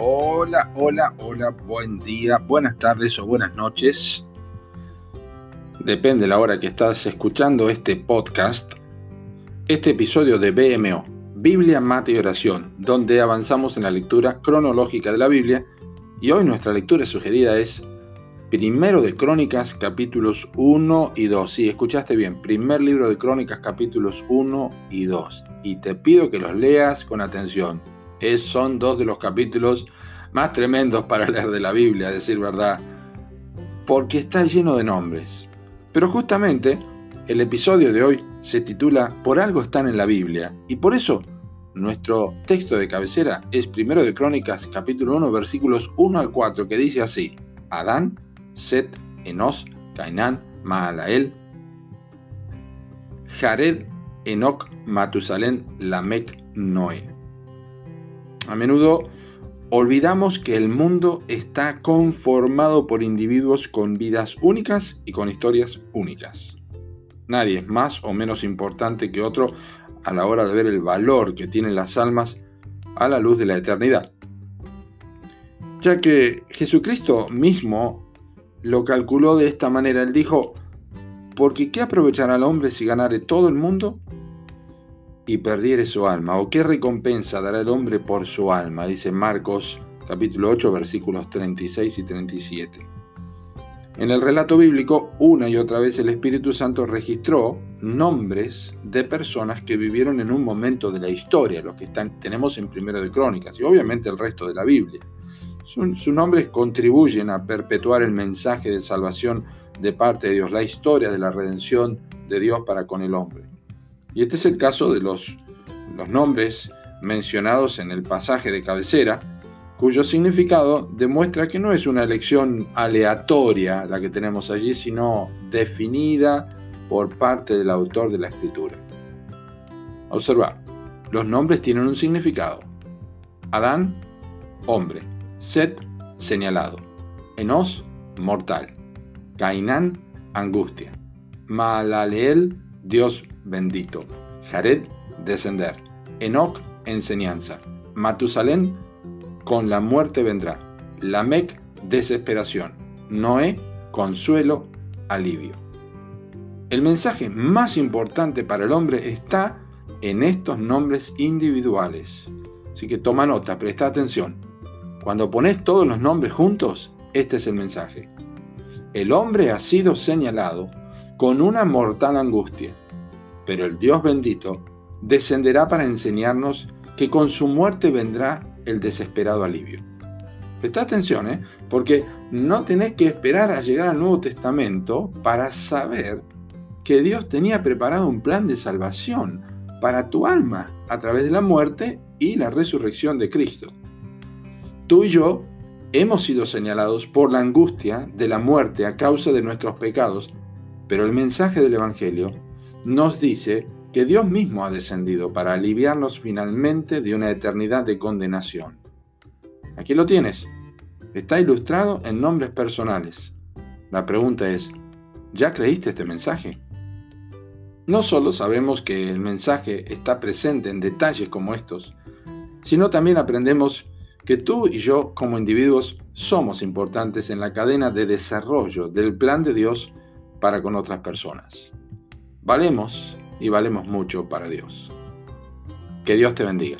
Hola, hola, hola, buen día, buenas tardes o buenas noches. Depende de la hora que estás escuchando este podcast, este episodio de BMO, Biblia, Mate y Oración, donde avanzamos en la lectura cronológica de la Biblia y hoy nuestra lectura sugerida es Primero de Crónicas, capítulos 1 y 2. Sí, escuchaste bien, primer libro de Crónicas, capítulos 1 y 2. Y te pido que los leas con atención es, son dos de los capítulos más tremendos para leer de la Biblia, a decir verdad, porque está lleno de nombres. Pero justamente el episodio de hoy se titula Por algo están en la Biblia, y por eso nuestro texto de cabecera es primero de Crónicas, capítulo 1, versículos 1 al 4, que dice así: Adán, Set, Enos, Cainán, Maalael, Jared, Enoch, Matusalén, Lamec, Noé. A menudo olvidamos que el mundo está conformado por individuos con vidas únicas y con historias únicas. Nadie es más o menos importante que otro a la hora de ver el valor que tienen las almas a la luz de la eternidad. Ya que Jesucristo mismo lo calculó de esta manera, él dijo, porque ¿qué aprovechará el hombre si ganare todo el mundo y perdiere su alma? ¿O qué recompensa dará el hombre por su alma? Dice Marcos capítulo 8 versículos 36 y 37. En el relato bíblico, una y otra vez el Espíritu Santo registró nombres de personas que vivieron en un momento de la historia, los que están, tenemos en Primero de Crónicas y obviamente el resto de la Biblia. Sus nombres contribuyen a perpetuar el mensaje de salvación de parte de Dios, la historia de la redención de Dios para con el hombre. Y este es el caso de los, nombres mencionados en el pasaje de cabecera, cuyo significado demuestra que no es una elección aleatoria la que tenemos allí, sino definida por parte del autor de la escritura. Observa, los nombres tienen un significado. Adán, hombre. Set, señalado. Enos, mortal. Cainán, angustia. Malaleel, Dios bendito. Jared, descender. Enoch, enseñanza. Matusalén, con la muerte vendrá. Lamec, desesperación. Noé, consuelo, alivio. El mensaje más importante para el hombre está en estos nombres individuales. Así que toma nota, presta atención. Cuando pones todos los nombres juntos, este es el mensaje. El hombre ha sido señalado con una mortal angustia pero el Dios bendito descenderá para enseñarnos que con su muerte vendrá el desesperado alivio. Presta atención, ¿eh? porque no tenés que esperar a llegar al Nuevo Testamento para saber que Dios tenía preparado un plan de salvación para tu alma a través de la muerte y la resurrección de Cristo. Tú y yo hemos sido señalados por la angustia de la muerte a causa de nuestros pecados, pero el mensaje del Evangelio nos dice que Dios mismo ha descendido para aliviarnos finalmente de una eternidad de condenación. Aquí lo tienes. Está ilustrado en nombres personales. La pregunta es, ¿ya creíste este mensaje? No solo sabemos que el mensaje está presente en detalles como estos, sino también aprendemos que tú y yo como individuos somos importantes en la cadena de desarrollo del plan de Dios para con otras personas. Valemos y valemos mucho para Dios. Que Dios te bendiga.